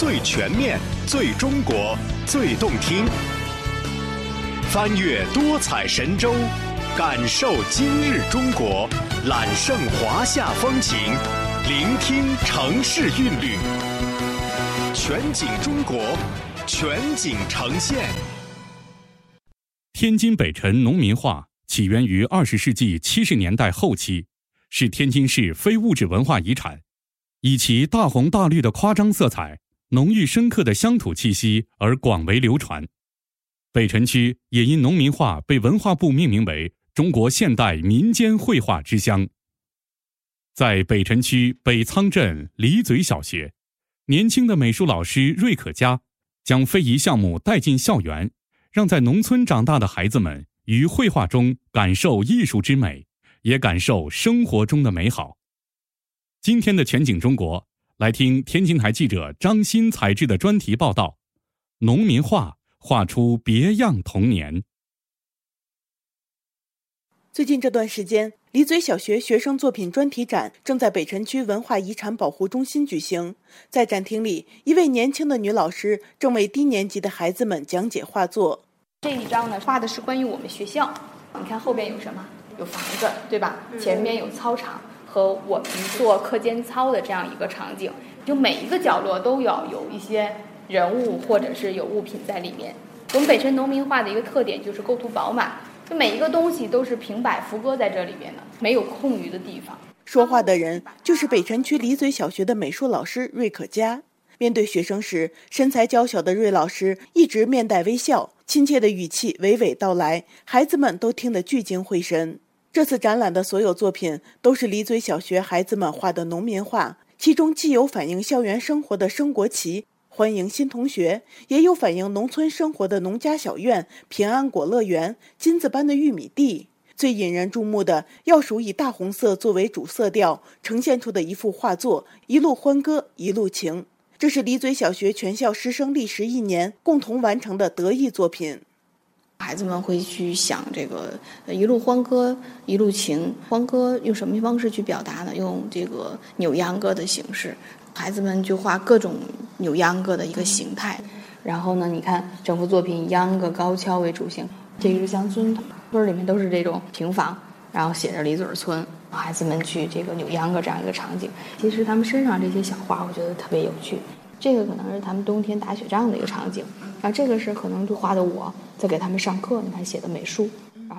最全面、最中国、最动听。翻越多彩神州，感受今日中国，揽胜华夏风情，聆听城市韵律。全景中国，全景呈现。天津北辰农民画起源于二十世纪七十年代后期，是天津市非物质文化遗产，以其大红大绿的夸张色彩、浓郁深刻的乡土气息而广为流传。北辰区也因农民画被文化部命名为中国现代民间绘画之乡。在北辰区北仓镇李嘴小学，年轻的美术老师瑞可嘉将非遗项目带进校园，让在农村长大的孩子们于绘画中感受艺术之美，也感受生活中的美好。今天的全景中国，来听天津台记者张鑫采制的专题报道：农民画。画出别样童年。最近这段时间，李嘴小学学生作品专题展正在北辰区文化遗产保护中心举行。在展厅里，一位年轻的女老师正为低年级的孩子们讲解画作。这一张呢，画的是关于我们学校。你看后边有什么？有房子，对吧？前面有操场和我们做课间操的这样一个场景。就每一个角落都要有一些。人物或者是有物品在里面。我们北辰农民画的一个特点就是构图饱满，就每一个东西都是平摆浮搁在这里边的，没有空余的地方。说话的人就是北辰区李嘴小学的美术老师瑞可嘉。面对学生时，身材娇小的瑞老师一直面带微笑，亲切的语气娓娓道来，孩子们都听得聚精会神。这次展览的所有作品都是李嘴小学孩子们画的农民画，其中既有反映校园生活的升国旗。欢迎新同学，也有反映农村生活的农家小院、平安果乐园、金子般的玉米地。最引人注目的，要数以大红色作为主色调呈现出的一幅画作《一路欢歌一路情》。这是李嘴小学全校师生历时一年共同完成的得意作品。孩子们会去想这个“一路欢歌一路情”，欢歌用什么方式去表达呢？用这个扭秧歌的形式。孩子们就画各种扭秧歌的一个形态，然后呢，你看整幅作品以秧歌高跷为主线。这个是乡村村里面都是这种平房，然后写着李嘴村，孩子们去这个扭秧歌这样一个场景。其实他们身上这些小花，我觉得特别有趣。这个可能是他们冬天打雪仗的一个场景，啊，这个是可能就画的我在给他们上课，你看写的美术。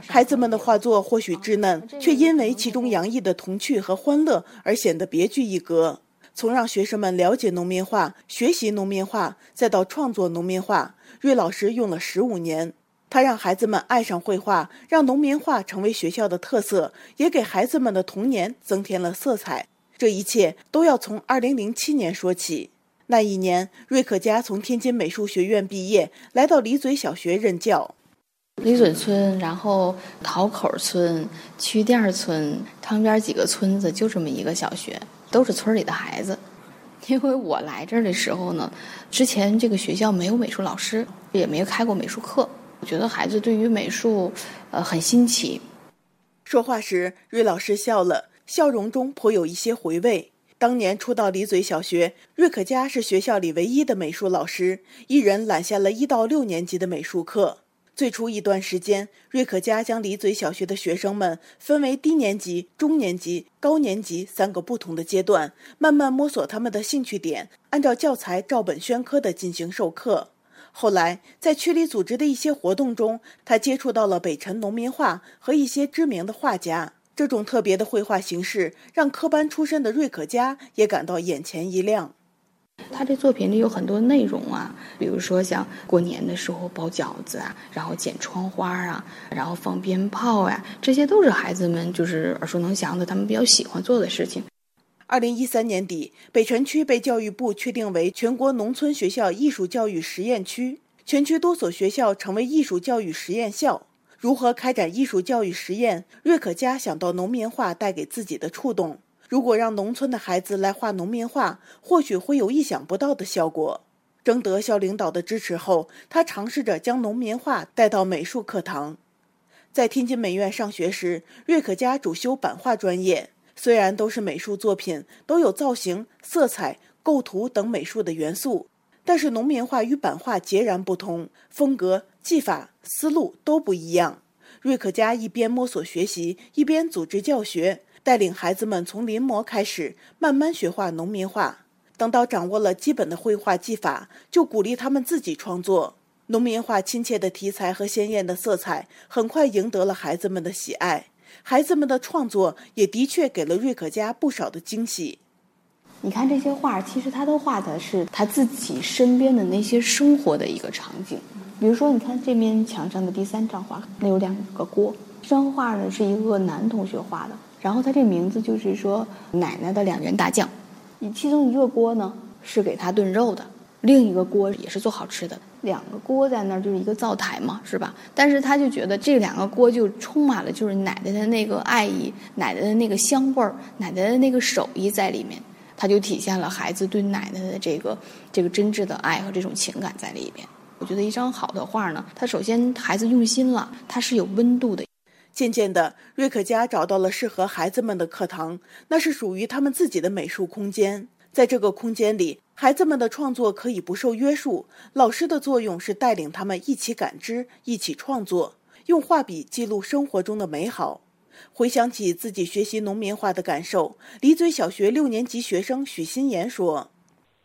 孩子们的画作或许稚嫩，却因为其中洋溢的童趣和欢乐而显得别具一格。从让学生们了解农民画、学习农民画，再到创作农民画，芮老师用了十五年。他让孩子们爱上绘画，让农民画成为学校的特色，也给孩子们的童年增添了色彩。这一切都要从二零零七年说起。那一年，瑞可嘉从天津美术学院毕业，来到李嘴小学任教。李嘴村，然后桃口村、曲店村，旁边几个村子就这么一个小学。都是村里的孩子，因为我来这儿的时候呢，之前这个学校没有美术老师，也没有开过美术课。我觉得孩子对于美术，呃，很新奇。说话时，瑞老师笑了，笑容中颇有一些回味。当年初到李嘴小学，芮可嘉是学校里唯一的美术老师，一人揽下了一到六年级的美术课。最初一段时间，瑞可嘉将李嘴小学的学生们分为低年级、中年级、高年级三个不同的阶段，慢慢摸索他们的兴趣点，按照教材照本宣科地进行授课。后来，在区里组织的一些活动中，他接触到了北辰农民画和一些知名的画家。这种特别的绘画形式，让科班出身的瑞可嘉也感到眼前一亮。他这作品里有很多内容啊，比如说像过年的时候包饺子啊，然后剪窗花啊，然后放鞭炮呀，这些都是孩子们就是耳熟能详的，他们比较喜欢做的事情。二零一三年底，北辰区被教育部确定为全国农村学校艺术教育实验区，全区多所学校成为艺术教育实验校。如何开展艺术教育实验？瑞可嘉想到农民画带给自己的触动。如果让农村的孩子来画农民画，或许会有意想不到的效果。征得校领导的支持后，他尝试着将农民画带到美术课堂。在天津美院上学时，芮可嘉主修版画专业。虽然都是美术作品，都有造型、色彩、构图等美术的元素，但是农民画与版画截然不同，风格、技法、思路都不一样。瑞可家一边摸索学习，一边组织教学，带领孩子们从临摹开始，慢慢学画农民画。等到掌握了基本的绘画技法，就鼓励他们自己创作。农民画亲切的题材和鲜艳的色彩，很快赢得了孩子们的喜爱。孩子们的创作也的确给了瑞可家不少的惊喜。你看这些画，其实他都画的是他自己身边的那些生活的一个场景。比如说，你看这面墙上的第三张画，那有两个锅。这张画呢是一个男同学画的，然后他这名字就是说奶奶的两员大将。你其中一个锅呢是给他炖肉的，另一个锅也是做好吃的。两个锅在那儿就是一个灶台嘛，是吧？但是他就觉得这两个锅就充满了就是奶奶的那个爱意，奶奶的那个香味儿，奶奶的那个手艺在里面。他就体现了孩子对奶奶的这个这个真挚的爱和这种情感在里边。我觉得一张好的画呢，它首先孩子用心了，它是有温度的。渐渐的，瑞可家找到了适合孩子们的课堂，那是属于他们自己的美术空间。在这个空间里，孩子们的创作可以不受约束，老师的作用是带领他们一起感知、一起创作，用画笔记录生活中的美好。回想起自己学习农民画的感受，李嘴小学六年级学生许新言说：“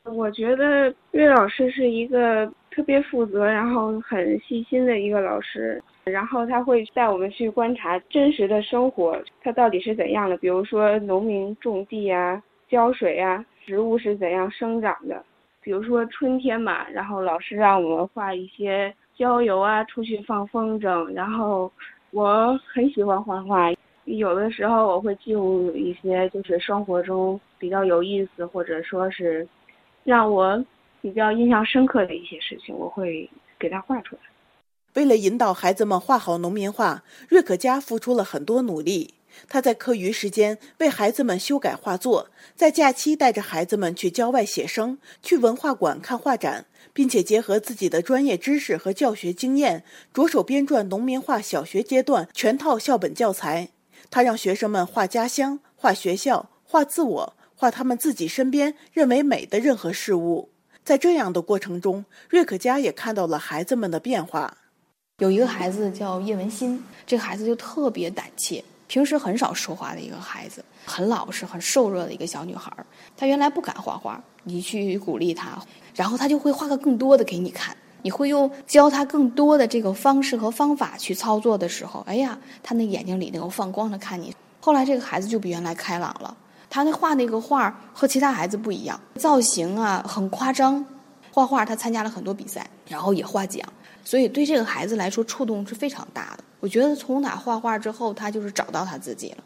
我觉得瑞老师是一个特别负责，然后很细心的一个老师。然后他会带我们去观察真实的生活，它到底是怎样的。比如说农民种地啊、浇水啊，植物是怎样生长的。比如说春天嘛，然后老师让我们画一些郊游啊，出去放风筝。然后我很喜欢画画。”有的时候我会记录一些就是生活中比较有意思，或者说是让我比较印象深刻的一些事情，我会给他画出来。为了引导孩子们画好农民画，瑞可家付出了很多努力。他在课余时间为孩子们修改画作，在假期带着孩子们去郊外写生，去文化馆看画展，并且结合自己的专业知识和教学经验，着手编撰农民画小学阶段全套校本教材。他让学生们画家乡、画学校、画自我、画他们自己身边认为美的任何事物。在这样的过程中，瑞可家也看到了孩子们的变化。有一个孩子叫叶文新，这个孩子就特别胆怯，平时很少说话的一个孩子，很老实、很瘦弱的一个小女孩。她原来不敢画画，你去鼓励她，然后她就会画个更多的给你看。你会用教她更多的这个方式和方法去操作的时候，哎呀，她那眼睛里那个放光的看你。后来这个孩子就比原来开朗了，他那画那个画和其他孩子不一样，造型啊很夸张。画画他参加了很多比赛，然后也获奖，所以对这个孩子来说触动是非常大的。我觉得从哪画画之后，他就是找到他自己了。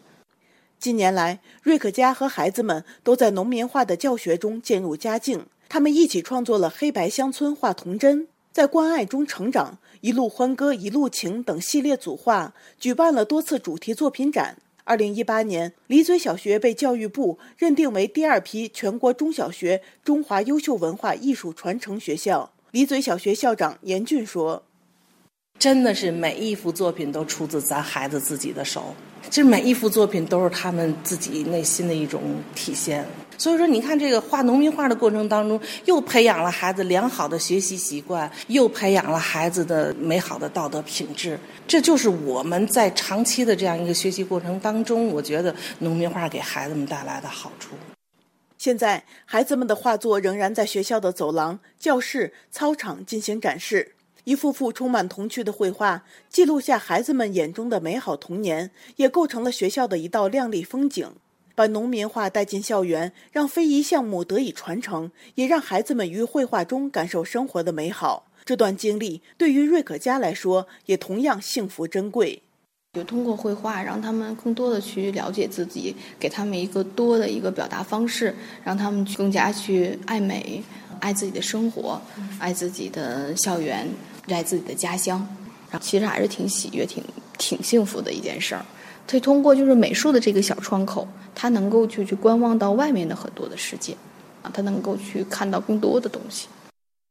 近年来，瑞可家和孩子们都在农民画的教学中渐入佳境，他们一起创作了《黑白乡村画童真》。在关爱中成长，一路欢歌一路情等系列组画举办了多次主题作品展。二零一八年，李嘴小学被教育部认定为第二批全国中小学中华优秀文化艺术传承学校。李嘴小学校长严俊说：“真的是每一幅作品都出自咱孩子自己的手，这每一幅作品都是他们自己内心的一种体现。”所以说，你看这个画农民画的过程当中，又培养了孩子良好的学习习惯，又培养了孩子的美好的道德品质。这就是我们在长期的这样一个学习过程当中，我觉得农民画给孩子们带来的好处。现在，孩子们的画作仍然在学校的走廊、教室、操场进行展示，一幅幅充满童趣的绘画，记录下孩子们眼中的美好童年，也构成了学校的一道亮丽风景。把农民画带进校园，让非遗项目得以传承，也让孩子们于绘画中感受生活的美好。这段经历对于瑞可家来说，也同样幸福珍贵。就通过绘画，让他们更多的去了解自己，给他们一个多的一个表达方式，让他们更加去爱美，爱自己的生活，爱自己的校园，爱自己的家乡。其实还是挺喜悦、挺挺幸福的一件事儿。可以通过就是美术的这个小窗口，他能够去去观望到外面的很多的世界，啊，他能够去看到更多的东西。